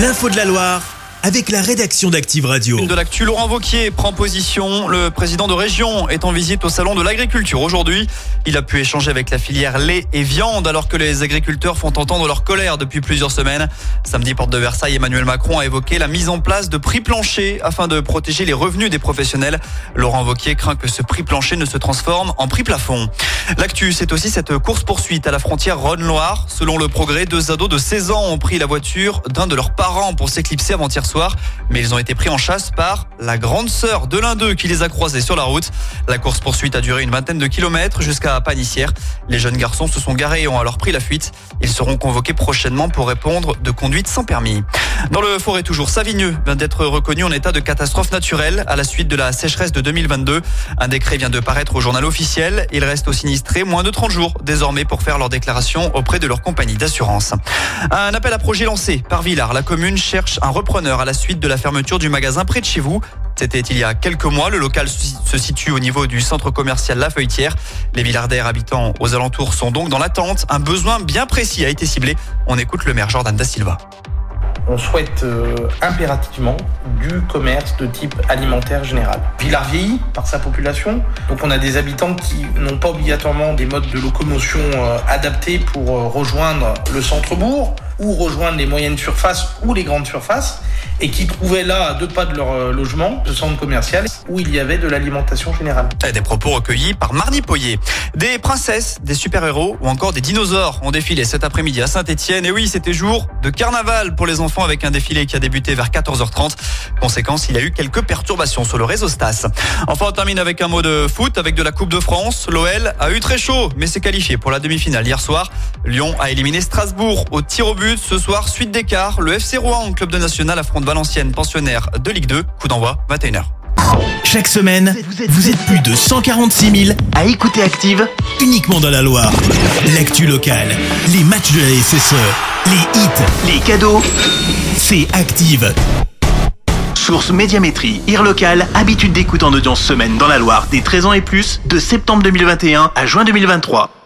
L'info de la Loire avec la rédaction d'Active Radio. Une de l'actu, Laurent Vauquier prend position. Le président de région est en visite au salon de l'agriculture aujourd'hui. Il a pu échanger avec la filière lait et viande alors que les agriculteurs font entendre leur colère depuis plusieurs semaines. Samedi, porte de Versailles, Emmanuel Macron a évoqué la mise en place de prix planchers afin de protéger les revenus des professionnels. Laurent Vauquier craint que ce prix plancher ne se transforme en prix plafond. L'actu, c'est aussi cette course-poursuite à la frontière Rhône-Loire. Selon le progrès, deux ados de 16 ans ont pris la voiture d'un de leurs parents pour s'éclipser avant-hier mais ils ont été pris en chasse par la grande sœur de l'un d'eux qui les a croisés sur la route. La course-poursuite a duré une vingtaine de kilomètres jusqu'à Panissière. Les jeunes garçons se sont garés et ont alors pris la fuite. Ils seront convoqués prochainement pour répondre de conduite sans permis. Dans le forêt toujours, Savigneux vient d'être reconnu en état de catastrophe naturelle à la suite de la sécheresse de 2022. Un décret vient de paraître au journal officiel. Il reste aux sinistrés moins de 30 jours désormais pour faire leur déclaration auprès de leur compagnie d'assurance. Un appel à projet lancé par Villars. La commune cherche un repreneur à la suite de la fermeture du magasin près de chez vous. C'était il y a quelques mois. Le local se situe au niveau du centre commercial La Feuilletière. Les Villardaires habitants aux alentours sont donc dans l'attente. Un besoin bien précis a été ciblé. On écoute le maire Jordan Da Silva. On souhaite euh, impérativement du commerce de type alimentaire général. Villars vieillit par sa population, donc on a des habitants qui n'ont pas obligatoirement des modes de locomotion euh, adaptés pour euh, rejoindre le centre-bourg ou rejoindre les moyennes surfaces ou les grandes surfaces et qui trouvaient là, à deux pas de leur euh, logement, ce centre commercial, où il y avait de l'alimentation générale. Des propos recueillis par Marnie Poyer. Des princesses, des super-héros ou encore des dinosaures ont défilé cet après-midi à Saint-Etienne. Et oui, c'était jour de carnaval pour les enfants avec un défilé qui a débuté vers 14h30. Conséquence, il y a eu quelques perturbations sur le réseau Stas. Enfin, on termine avec un mot de foot, avec de la Coupe de France. L'OL a eu très chaud, mais s'est qualifié pour la demi-finale hier soir. Lyon a éliminé Strasbourg au tir au but. Ce soir, suite d'écart, le FC Rouen, club de national, affronte Valenciennes, pensionnaire de Ligue 2. Coup d'envoi, 21h. Chaque semaine, vous êtes plus de 146 000 à écouter Active uniquement dans la Loire. L'actu locale, les matchs de la SSE, les hits, les cadeaux, c'est Active. Source Médiamétrie, IR local, habitude d'écoute en audience semaine dans la Loire des 13 ans et plus, de septembre 2021 à juin 2023.